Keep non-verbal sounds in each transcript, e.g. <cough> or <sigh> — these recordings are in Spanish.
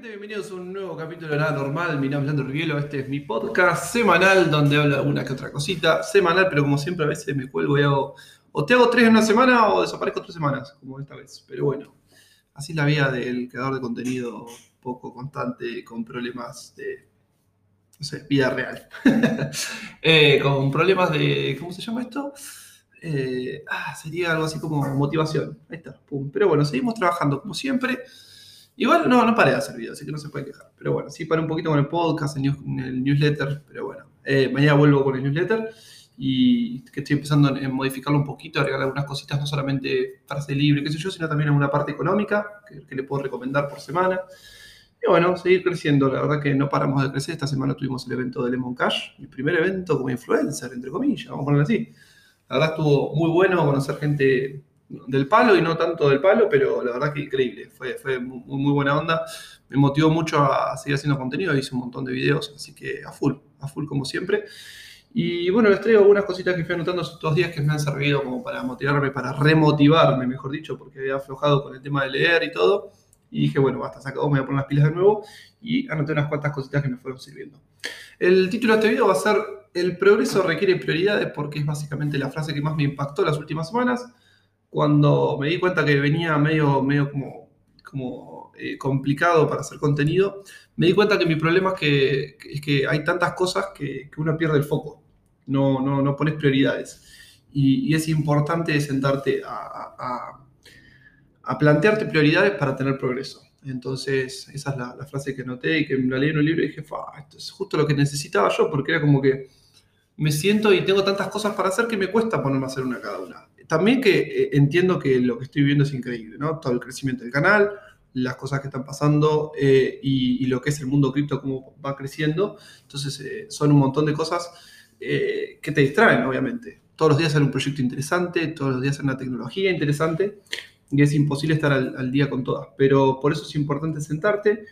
bienvenidos a un nuevo capítulo de Nada Normal. Mi nombre es Leandro Rivielo, este es mi podcast semanal donde hablo de una que otra cosita. Semanal, pero como siempre a veces me cuelgo y hago, o te hago tres en una semana o desaparezco tres semanas, como esta vez. Pero bueno, así es la vida del creador de contenido poco constante, con problemas de, no sé, vida real. <laughs> Eh, con problemas de, ¿cómo se llama esto? Eh, ah, sería algo así como motivación. Ahí está, pum. Pero bueno, seguimos trabajando como siempre. Igual no, no paré de hacer videos, así que no se puede quejar. Pero bueno, sí paré un poquito con el podcast, el, el newsletter, pero bueno, eh, mañana vuelvo con el newsletter y que estoy empezando a modificarlo un poquito, agregar algunas cositas, no solamente frase libre, qué sé yo, sino también alguna parte económica que, le puedo recomendar por semana. Y bueno, seguir creciendo, la verdad que no paramos de crecer. Esta semana tuvimos el evento de Lemon Cash, mi primer evento como influencer, entre comillas, vamos a ponerlo así. La verdad estuvo muy bueno conocer gente del palo y no tanto del palo, pero la verdad que increíble. Fue, fue muy, muy buena onda. Me motivó mucho a seguir haciendo contenido. Hice un montón de videos, así que a full, a full como siempre. Y bueno, les traigo algunas cositas que fui anotando estos días que me han servido como para motivarme, para remotivarme, mejor dicho, porque había aflojado con el tema de leer y todo. Y dije, bueno, basta, acabó, me voy a poner las pilas de nuevo. Y anoté unas cuantas cositas que me fueron sirviendo. El título de este video va a ser El progreso requiere prioridades, porque es básicamente la frase que más me impactó las últimas semanas cuando me di cuenta que venía medio, medio como, como eh, complicado para hacer contenido, me di cuenta que mi problema es que, es que hay tantas cosas que, que, uno pierde el foco, no, no, no pones prioridades. Y, y, es importante sentarte a, a, a, plantearte prioridades para tener progreso. Entonces, esa es la, la frase que anoté y que la leí en un libro y dije, esto es justo lo que necesitaba yo, porque era como que me siento y tengo tantas cosas para hacer que me cuesta ponerme a hacer una cada una también que eh, entiendo que lo que estoy viendo es increíble, ¿no? Todo el crecimiento del canal, las cosas que están pasando eh, y, lo que es el mundo cripto, cómo va creciendo. Entonces, eh, son un montón de cosas que te distraen, obviamente. Todos los días hay un proyecto interesante, todos los días hay una tecnología interesante y es imposible estar al, al día con todas. Pero por eso es importante sentarte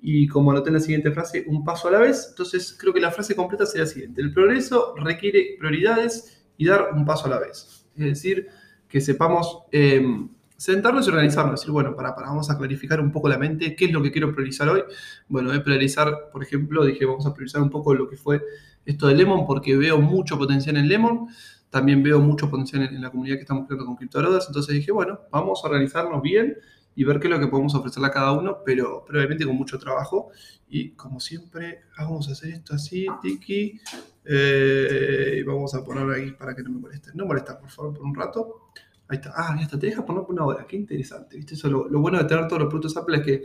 y como anoté en la siguiente frase, un paso a la vez. Entonces, creo que la frase completa sería la siguiente. El progreso requiere prioridades y dar un paso a la vez. Es decir, que sepamos em, sentarnos y organizarnos, decir, bueno, para, para, vamos a clarificar un poco la mente, ¿qué es lo que quiero priorizar hoy? Bueno, a priorizar, por ejemplo, dije, vamos a priorizar un poco lo que fue esto de Lemon, porque veo mucho potencial en Lemon, también veo mucho potencial en, la comunidad que estamos creando con CryptoBrothers, entonces dije, bueno, vamos a organizarnos bien y ver qué es lo que podemos ofrecerle a cada uno, pero, obviamente con mucho trabajo. Y como siempre, vamos a hacer esto así, tiki, eh, y vamos a ponerlo ahí para que no me moleste. No molesta, por favor, por un rato. Ahí está. Ah, ya está. Te deja poner por una hora. Qué interesante. ¿Viste? Eso, lo, bueno de tener todos los productos Apple es que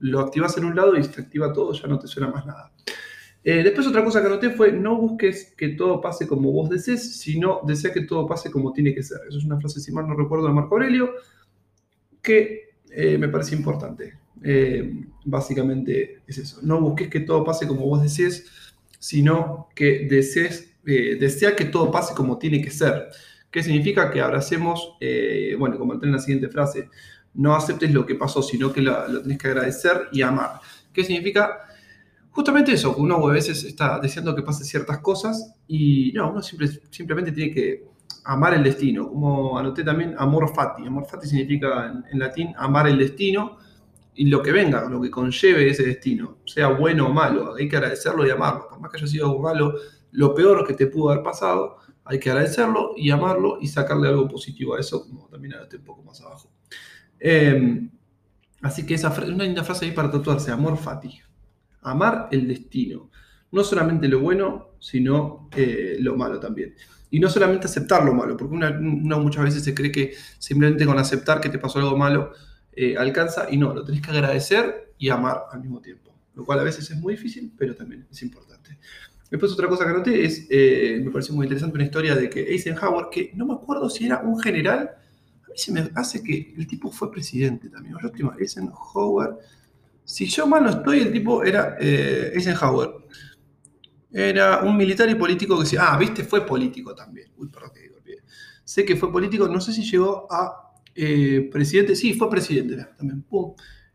lo activas en un lado y se activa todo, ya no te suena más nada. Eh, después otra cosa que anoté fue, no busques que todo pase como vos desees, sino desea que todo pase como tiene que ser. Eso es una frase, si mal no recuerdo, de Marco Aurelio, que eh, me parece importante. básicamente es eso. No busques que todo pase como vos desees, sino que desees, eh, desea que todo pase como tiene que ser. ¿Qué significa? Que abracemos, eh, bueno, como entré en la siguiente frase, no aceptes lo que pasó, sino que lo, lo tenés que agradecer y amar. ¿Qué significa? Justamente eso, uno a veces está deseando que pase ciertas cosas y no, uno simplemente tiene que amar el destino. Como anoté también, amor fati. Amor fati significa en latín amar el destino y lo que venga, lo que conlleve ese destino, sea bueno o malo, hay que agradecerlo y amarlo. Por más que haya sido algo malo, lo peor que te pudo haber pasado, hay que agradecerlo y amarlo y sacarle algo positivo a eso, como también anoté un poco más abajo. Em, así que esa una linda frase ahí para tatuarse, amor fati. Amar el destino. No solamente lo bueno, sino eh, lo malo también. Y no solamente aceptar lo malo, porque uno muchas veces se cree que simplemente con aceptar que te pasó algo malo, eh, alcanza y no, lo tenés que agradecer y amar al mismo tiempo, lo cual a veces es muy difícil, pero también es importante. Después otra cosa que anoté es, eh, me pareció muy interesante una historia de que Eisenhower, que no me acuerdo si era un general, a mí se me hace que el tipo fue presidente también. Última, Eisenhower, si yo mal no estoy, el tipo era eh, Eisenhower. Era un militar y político que decía, ah, viste, fue político también. Uy, perdón que digo, Sé que fue político, no sé si llegó a eh, presidente, sí, fue presidente también,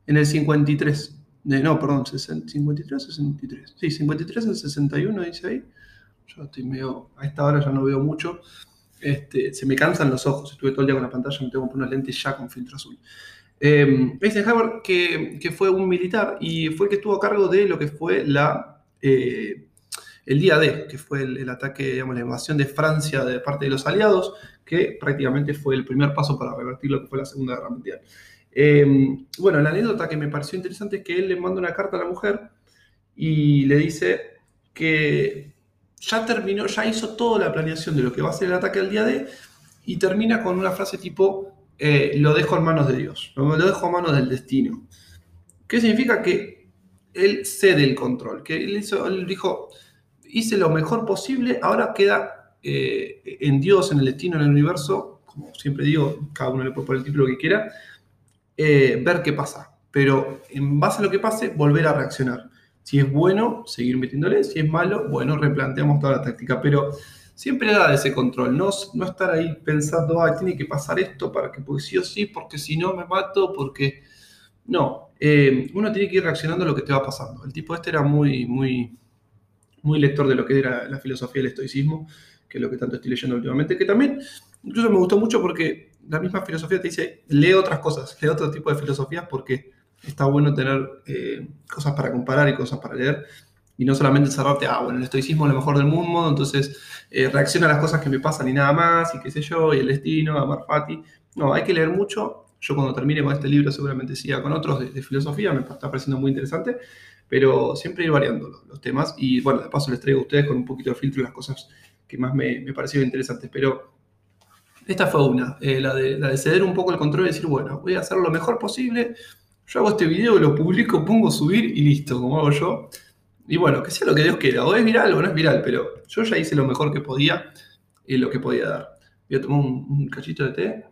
en el 53. no, perdón, 53 o 63. Sí, 53 al 61 dice ahí. Yo estoy medio, a esta hora ya no veo mucho. Este, se me cansan los ojos, estuve todo el día con la pantalla, me tengo que poner unas lentes ya con filtro azul. Eh, Eisenhower, que, que, fue un militar y fue el que estuvo a cargo de lo que fue la, eh, el día D, que fue el, el, ataque, digamos, la invasión de Francia de parte de los aliados, que prácticamente fue el primer paso para revertir lo que fue la Segunda Guerra Mundial. Eh, bueno, la anécdota que me pareció interesante es que él le manda una carta a la mujer y le dice que ya terminó, ya hizo toda la planeación de lo que va a ser el ataque al día D y termina con una frase tipo, eh, lo dejo en manos de Dios, lo dejo en manos del destino. ¿Qué significa? Que él cede el control, que él, hizo, él dijo, hice lo mejor posible, ahora queda eh, en Dios, en el destino, en el universo, como siempre digo, cada uno le puede poner el título que quiera, eh, ver qué pasa. Pero en base a lo que pase, volver a reaccionar. Si es bueno, seguir metiéndole. Si es malo, bueno, replanteamos toda la táctica. Pero siempre da ese control, no, no estar ahí pensando, ah, tiene que pasar esto para que, porque sí o sí, porque si no me mato, porque... No, eh, uno tiene que ir reaccionando a lo que te va pasando. El tipo este era muy, muy, muy lector de lo que era la filosofía del estoicismo, que es lo que tanto estoy leyendo últimamente, que también incluso me gustó mucho porque la misma filosofía te dice, lee otras cosas, lee otro tipo de filosofías porque está bueno tener eh, cosas para comparar y cosas para leer y no solamente cerrarte, ah, bueno, el estoicismo es lo mejor del mundo, entonces eh, reacciona a las cosas que me pasan y nada más, y qué sé yo, y el destino, amar fati. No, hay que leer mucho. Yo cuando termine con este libro seguramente siga con otros de, filosofía, me está pareciendo muy interesante, pero siempre ir variando los, los, temas y bueno, de paso les traigo a ustedes con un poquito de filtro las cosas que más me, me parecieron interesantes, pero esta fue una, eh, la, de, la de ceder un poco el control y decir, bueno, voy a hacer lo mejor posible, yo hago este video, lo publico, pongo subir y listo, como hago yo. Y bueno, que sea lo que Dios quiera, o es viral o no es viral, pero yo ya hice lo mejor que podía y lo que podía dar. Voy a tomar un, cachito de té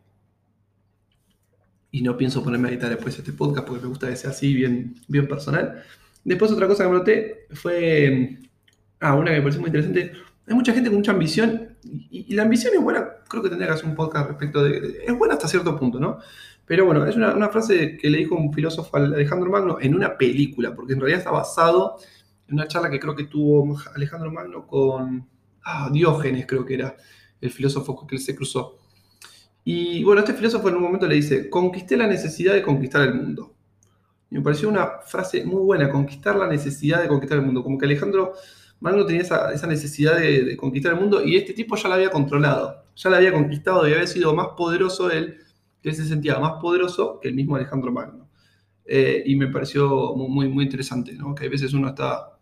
y no pienso ponerme a editar después este podcast porque me gusta que sea así, bien, bien personal. Después otra cosa que noté fue, ah, una que me pareció muy interesante, hay mucha gente con mucha ambición y, la ambición es buena, creo que tendría que hacer un podcast respecto de, es buena hasta cierto punto, ¿no? Pero bueno, es una, una frase que le dijo un filósofo Alejandro Magno en una película, porque en realidad está basado en una charla que creo que tuvo Alejandro Magno con ah, Diógenes, creo que era el filósofo que él se cruzó. Y bueno, este filósofo en un momento le dice, conquisté la necesidad de conquistar el mundo. Y me pareció una frase muy buena, conquistar la necesidad de conquistar el mundo. Como que Alejandro Magno tenía esa, necesidad de, conquistar el mundo y este tipo ya la había controlado, ya la había conquistado y había sido más poderoso él, que él se sentía más poderoso que el mismo Alejandro Magno. Eh, y me pareció muy, muy interesante, ¿no? que a veces uno está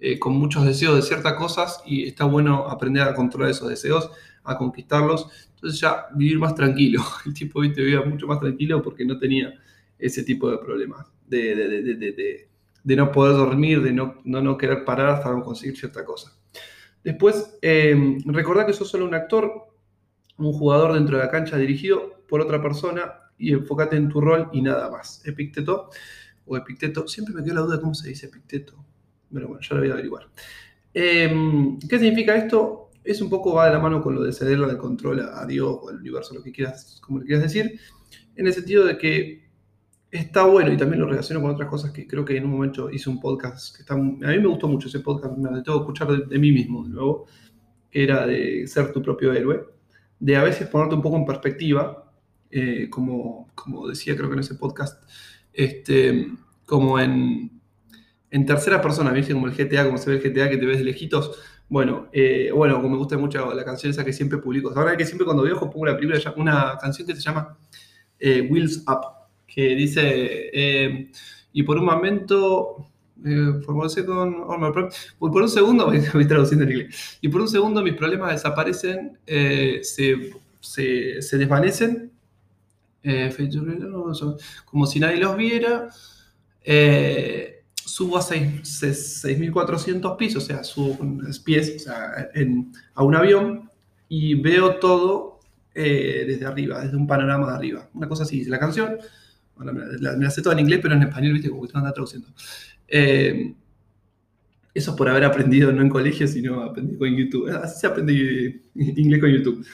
eh, con muchos deseos de ciertas cosas y está bueno aprender a controlar esos deseos, a conquistarlos. Entonces ya vivir más tranquilo. <laughs> El tipo ¿viste? vivía mucho más tranquilo porque no tenía ese tipo de problemas, de, de no poder dormir, de no, no, no, querer parar hasta conseguir cierta cosa. Después, eh, recordar que sos solo un actor, un jugador dentro de la cancha dirigido por otra persona y enfócate en tu rol y nada más. Epicteto o Epicteto, siempre me queda la duda de cómo se dice Epicteto. Pero bueno, ya lo voy a averiguar. Eh, ¿Qué significa esto? Es un poco va de la mano con lo de cederle el control a Dios o al universo, lo que quieras, como le quieras decir, en el sentido de que está bueno y también lo relaciono con otras cosas que creo que en un momento hice un podcast que está, a mí me gustó mucho ese podcast, me tengo que escuchar de, mí mismo nuevo, que era de ser tu propio héroe, de a veces ponerte un poco en perspectiva, eh, como, como decía creo que en ese podcast, este, como en, en tercera persona, ¿viste? Como el GTA, como se ve el GTA que te ves de lejitos. Bueno, eh, bueno, como me gusta mucho la canción esa que siempre publico. Ahora que siempre cuando viajo pongo una canción que se llama eh, Wheels Up, que dice, eh, y por un momento, eh, one second, por, un segundo, <laughs> voy traduciendo en inglés, y por un segundo mis problemas desaparecen, eh, se, se, desvanecen, como si nadie los viera. Eh, subo a 6.400 pisos, o sea, subo con pies o sea, a un avión y veo todo eh, desde arriba, desde un panorama de arriba. Una cosa así, dice la canción, me, la, me la sé toda en inglés, pero en español, viste, como que están traduciendo. Eh, eso por haber aprendido no en colegio, sino aprendido con YouTube. Así se aprende inglés con YouTube.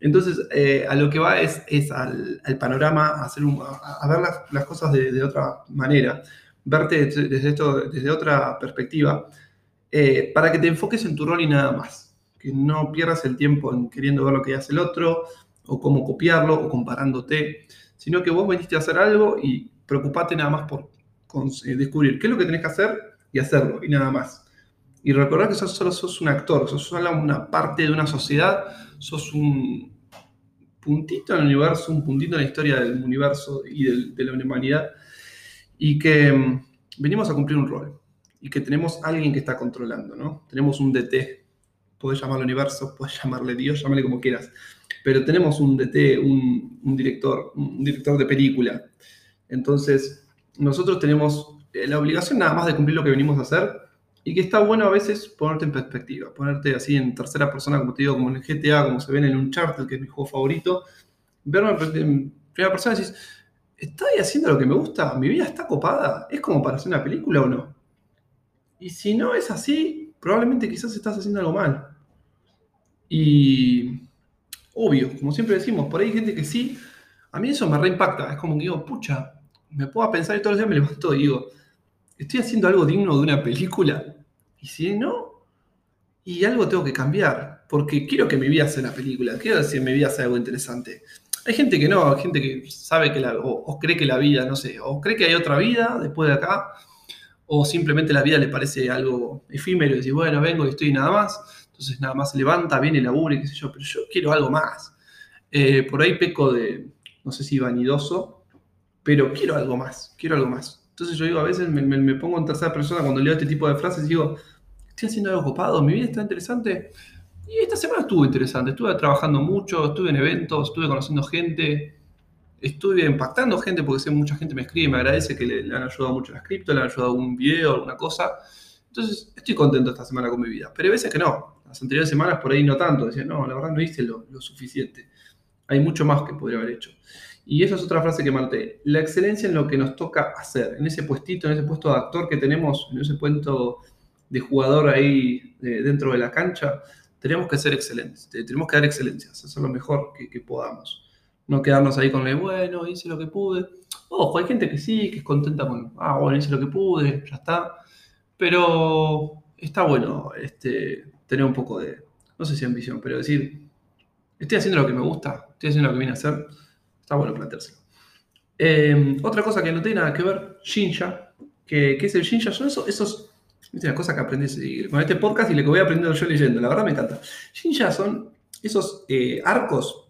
Entonces, eh, a lo que va es, es al, al, panorama, a, hacer un, a, a ver las, las cosas de, de, otra manera verte desde, esto, desde otra perspectiva, eh, para que te enfoques en tu rol y nada más. Que no pierdas el tiempo en queriendo ver lo que hace el otro, o cómo copiarlo, o comparándote, sino que vos veniste a hacer algo y preocupate nada más por eh, descubrir qué es lo que tenés que hacer y hacerlo, y nada más. Y recordar que sos, solo sos un actor, sos solo una parte de una sociedad, sos un puntito en el universo, un puntito en la historia del universo y de la humanidad, y que mm, venimos a cumplir un rol, y que tenemos alguien que está controlando, ¿no? Tenemos un DT, puedes llamarlo universo, puedes llamarle Dios, llámale como quieras, pero tenemos un DT, un, un director, un director de película. Entonces, nosotros tenemos eh, la obligación nada más de cumplir lo que venimos a hacer y que está bueno a veces ponerte en perspectiva, ponerte así en tercera persona, como te digo, como en el GTA, como se ven en Uncharted, que es mi juego favorito, verme en primera persona y decís, ¿estoy haciendo lo que me gusta? ¿Mi vida está copada? ¿Es como para hacer una película o no? Y si no es así, probablemente quizás estás haciendo algo mal. Y obvio, como siempre decimos, por ahí hay gente que sí, a mí eso me reimpacta, es como que digo, pucha, me puedo pensar y todos los días me levanto y digo, ¿estoy haciendo algo digno de una película? Y si no, y algo tengo que cambiar, porque quiero que mi vida sea una película, quiero que mi vida sea algo interesante. Hay gente que no, hay gente que sabe que la, o, cree que la vida, no sé, o cree que hay otra vida después de acá, o simplemente la vida le parece algo efímero y dice, bueno, vengo y estoy nada más, entonces nada más se levanta, viene, labura y qué sé yo, pero yo quiero algo más. Eh, por ahí peco de, no sé si vanidoso, pero quiero algo más, quiero algo más. Entonces yo digo, a veces me, pongo en tercera persona cuando leo este tipo de frases y digo, estoy haciendo algo copado, mi vida está interesante. Y esta semana estuvo interesante, estuve trabajando mucho, estuve en eventos, estuve conociendo gente, estuve impactando gente porque sé mucha gente me escribe y me agradece que le, han ayudado mucho las cripto, le han ayudado un video, alguna cosa. Entonces estoy contento esta semana con mi vida, pero hay veces que no. Las anteriores semanas por ahí no tanto, decía, no, la verdad no hice lo, lo suficiente. Hay mucho más que podría haber hecho. Y esa es otra frase que marqué. La excelencia en lo que nos toca hacer, en ese puestito, en ese puesto de actor que tenemos, en ese puesto de jugador ahí dentro de la cancha, tenemos que ser excelentes, tenemos que dar excelencias, hacer lo mejor que, podamos. No quedarnos ahí con el, bueno, hice lo que pude. Ojo, hay gente que sí, que es contenta con, ah, bueno, hice lo que pude, ya está. Pero está bueno este, tener un poco de, no sé si ambición, pero decir, estoy haciendo lo que me gusta, estoy haciendo lo que vine a hacer Está bueno planteárselo. Eh, otra cosa que no tiene nada que ver, Shinja. ¿Qué, es el Shinja? Son esos, esos es una cosa que aprendí con este podcast y lo que voy aprendiendo yo leyendo. La verdad me encanta. Shinja son esos eh, arcos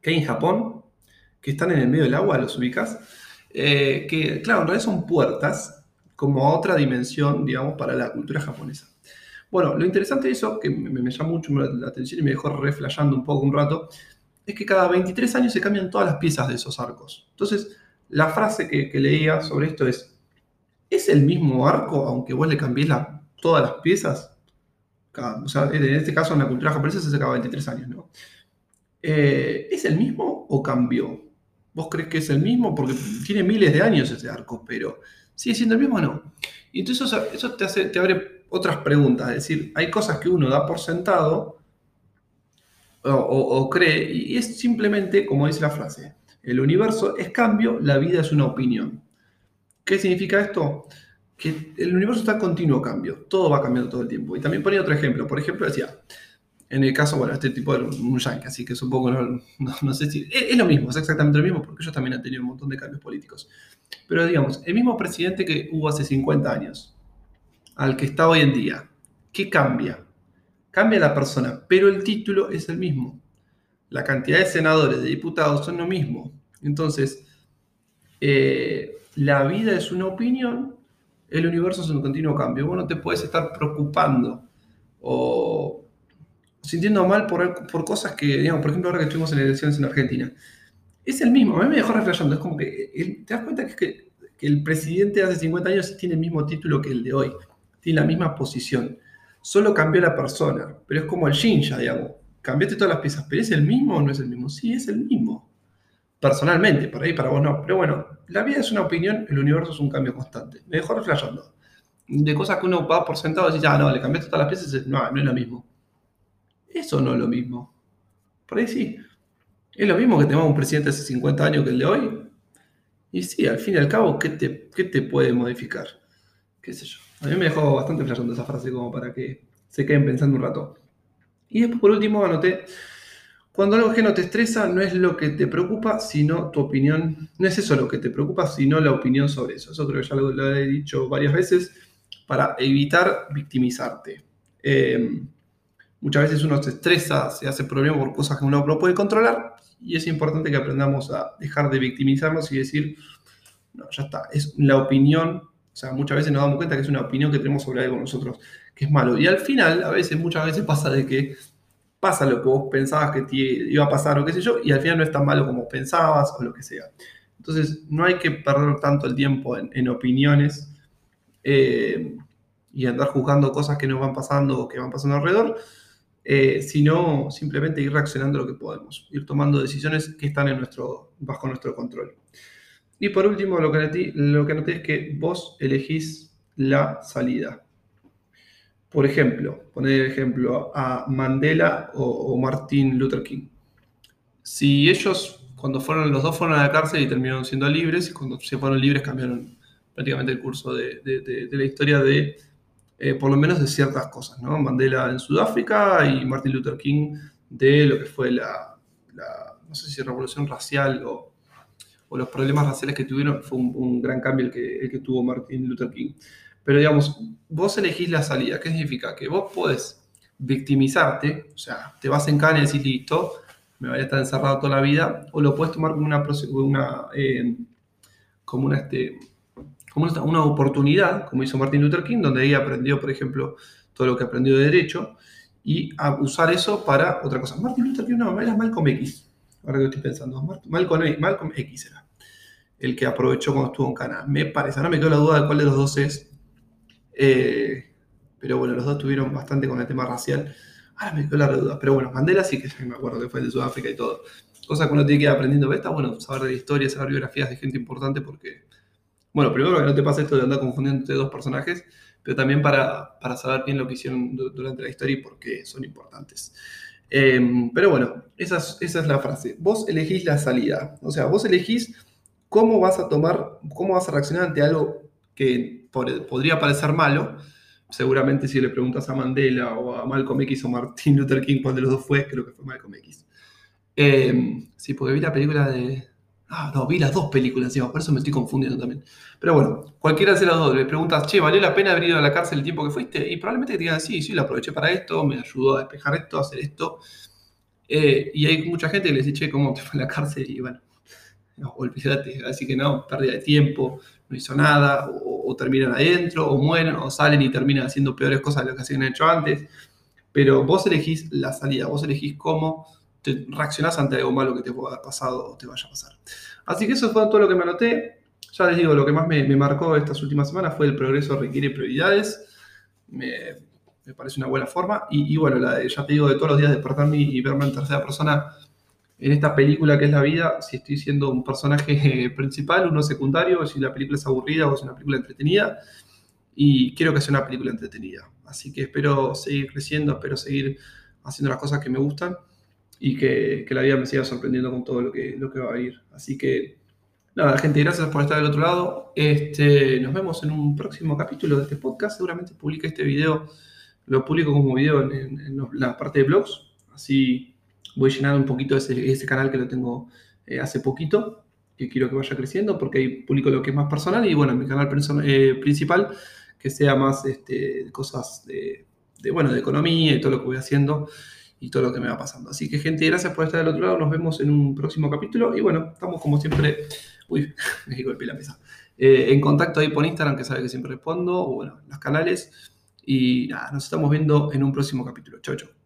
que hay en Japón, que están en el medio del agua, los ubicas, eh, que claro, en realidad son puertas como otra dimensión, digamos, para la cultura japonesa. Bueno, lo interesante de eso, que me, llamó mucho la atención y me dejó reflejando un poco un rato, es que cada 23 años se cambian todas las piezas de esos arcos. Entonces, la frase que, leía sobre esto es, ¿es el mismo arco aunque vos le cambies todas las piezas? o sea, en este caso en la cultura japonesa se hace cada 23 años, ¿no? Eh, ¿Es el mismo o cambió? ¿Vos crees que es el mismo? Porque tiene miles de años ese arco, pero ¿sigue siendo el mismo o no? Y entonces eso, te, abre otras preguntas, es decir, hay cosas que uno da por sentado o, cree, y es simplemente, como dice la frase, el universo es cambio, la vida es una opinión. ¿Qué significa esto? Que el universo está en continuo cambio, todo va cambiando todo el tiempo. Y también ponía otro ejemplo, por ejemplo decía, en el caso, bueno, este tipo de un yankee, así que es un poco, no, sé si, es, lo mismo, es exactamente lo mismo, porque ellos también han tenido un montón de cambios políticos. Pero digamos, el mismo presidente que hubo hace 50 años, al que está hoy en día, ¿qué cambia? Cambia la persona, pero el título es el mismo. La cantidad de senadores, de diputados son lo mismo. Entonces, eh, la vida es una opinión, el universo es un continuo cambio. Vos no te puedes estar preocupando o sintiendo mal por, por cosas que, digamos, por ejemplo, ahora que estuvimos en elecciones en Argentina. Es el mismo, a mí me dejó reflejando. Es como que te das cuenta que, el presidente de hace 50 años tiene el mismo título que el de hoy, tiene la misma posición. Solo cambió la persona, pero es como el Shinja, digamos. Cambiaste todas las piezas, pero ¿es el mismo o no es el mismo? Sí, es el mismo. Personalmente, por ahí para vos no. Pero bueno, la vida es una opinión, el universo es un cambio constante. Me dejó reflejando. De cosas que uno va por sentado y dice, ah, no, le cambiaste todas las piezas, no, no es lo mismo. Eso no es lo mismo. Por ahí sí. Es lo mismo que tenemos un presidente hace 50 años que el de hoy. Y sí, al fin y al cabo, ¿qué te, qué te puede modificar? ¿Qué sé yo? A mí me dejó bastante flasheando esa frase como para que se queden pensando un rato. Y después, por último, anoté Cuando algo ajeno te estresa, no es lo que te preocupa, sino tu opinión. No es eso lo que te preocupa, sino la opinión sobre eso. Eso creo que ya lo, he dicho varias veces para evitar victimizarte. Eh, muchas veces uno se estresa, se hace problema por cosas que uno no puede controlar y es importante que aprendamos a dejar de victimizarnos y decir, no, ya está, es la opinión. O sea, muchas veces nos damos cuenta que es una opinión que tenemos sobre algo nosotros que es malo. Y al final, a veces, muchas veces pasa de que pasa lo que vos pensabas que iba a pasar o qué sé yo, y al final no es tan malo como pensabas o lo que sea. Entonces, no hay que perder tanto el tiempo en, opiniones eh, y andar juzgando cosas que nos van pasando o que van pasando alrededor, eh, sino simplemente ir reaccionando lo que podemos, ir tomando decisiones que están en nuestro, bajo nuestro control. Y por último, lo que, lo que noté es que vos elegís la salida. Por ejemplo, poner ejemplo a Mandela o, Martin Luther King. Si ellos, cuando fueron, los dos fueron a la cárcel y terminaron siendo libres, y cuando se fueron libres cambiaron prácticamente el curso de, la historia de, eh, por lo menos de ciertas cosas, ¿no? Mandela en Sudáfrica y Martin Luther King de lo que fue la, no sé si revolución racial o, los problemas raciales que tuvieron, fue un, gran cambio el que, el que tuvo Martin Luther King. Pero digamos, vos elegís la salida. ¿Qué significa? Que vos podés victimizarte, o sea, te vas en cana y decís, listo, me voy a estar encerrado toda la vida, o lo puedes tomar como una, una, eh, como una, este, como una, oportunidad, como hizo Martin Luther King, donde ahí aprendió, por ejemplo, todo lo que aprendió de derecho, y a usar eso para otra cosa. Martin Luther King no, era Malcolm X, ahora que estoy pensando, Malcolm, Malcolm X era el que aprovechó cuando estuvo en Cana. Me parece, ahora me quedó la duda de cuál de los dos es, eh, pero bueno, los dos tuvieron bastante con el tema racial. Ahora me quedó la duda. Pero bueno, Mandela sí que me acuerdo que fue de Sudáfrica y todo. Cosa que uno tiene que ir aprendiendo. Está bueno saber de historia, saber biografías de gente importante porque, bueno, primero que no te pase esto de andar confundiendo entre dos personajes, pero también para, para saber bien lo que hicieron durante la historia y por qué son importantes. Em, pero bueno, esa es, esa es la frase. Vos elegís la salida. O sea, vos elegís cómo vas a tomar, cómo vas a reaccionar ante algo que podría parecer malo, seguramente si le preguntas a Mandela o a Malcolm X o Martin Luther King cuál de los dos fue, creo que fue Malcolm X. Em, sí, porque vi la película de... Ah, no, vi las dos películas encima, por eso me estoy confundiendo también. Pero bueno, cualquiera de las dos, le preguntas, che, ¿valió la pena haber ido a la cárcel el tiempo que fuiste? Y probablemente te digan, sí, sí, lo aproveché para esto, me ayudó a despejar esto, a hacer esto. Eh, y hay mucha gente que le dice, che, ¿cómo te fue a la cárcel? Y bueno, no, olvídate, así que no, pérdida de tiempo, no hizo nada, o, terminan adentro, o mueren, o salen y terminan haciendo peores cosas de lo que habían hecho antes. Pero vos elegís la salida, vos elegís cómo te reaccionás ante algo malo que te pueda haber pasado o te vaya a pasar. Así que eso fue todo lo que me anoté. Ya les digo, lo que más me, marcó estas últimas semanas fue el progreso requiere prioridades. Me, parece una buena forma. Y, bueno, la ya te digo, de todos los días despertarme y verme en tercera persona en esta película que es la vida, si estoy siendo un personaje <laughs> principal, uno secundario, si la película es aburrida o es una película entretenida. Y quiero que sea una película entretenida. Así que espero seguir creciendo, espero seguir haciendo las cosas que me gustan y que, la vida me siga sorprendiendo con todo lo que, lo que va a ir. Así que, nada, gente, gracias por estar del otro lado. Este, nos vemos en un próximo capítulo de este podcast. Seguramente publique este video, lo publico como video en la parte de blogs. Así voy llenando un poquito ese, ese canal que lo tengo eh, hace poquito, que quiero que vaya creciendo, porque ahí publico lo que es más personal y bueno, mi canal eh, principal, que sea más este, cosas de, bueno, de economía y todo lo que voy haciendo y todo lo que me va pasando. Así que gente, gracias por estar del otro lado, nos vemos en un próximo capítulo y bueno, estamos como siempre, uy, <laughs> me golpeé la mesa, eh, en contacto ahí por Instagram, que sabe que siempre respondo, o bueno, los canales. Y nada, nos estamos viendo en un próximo capítulo. Chau, chau.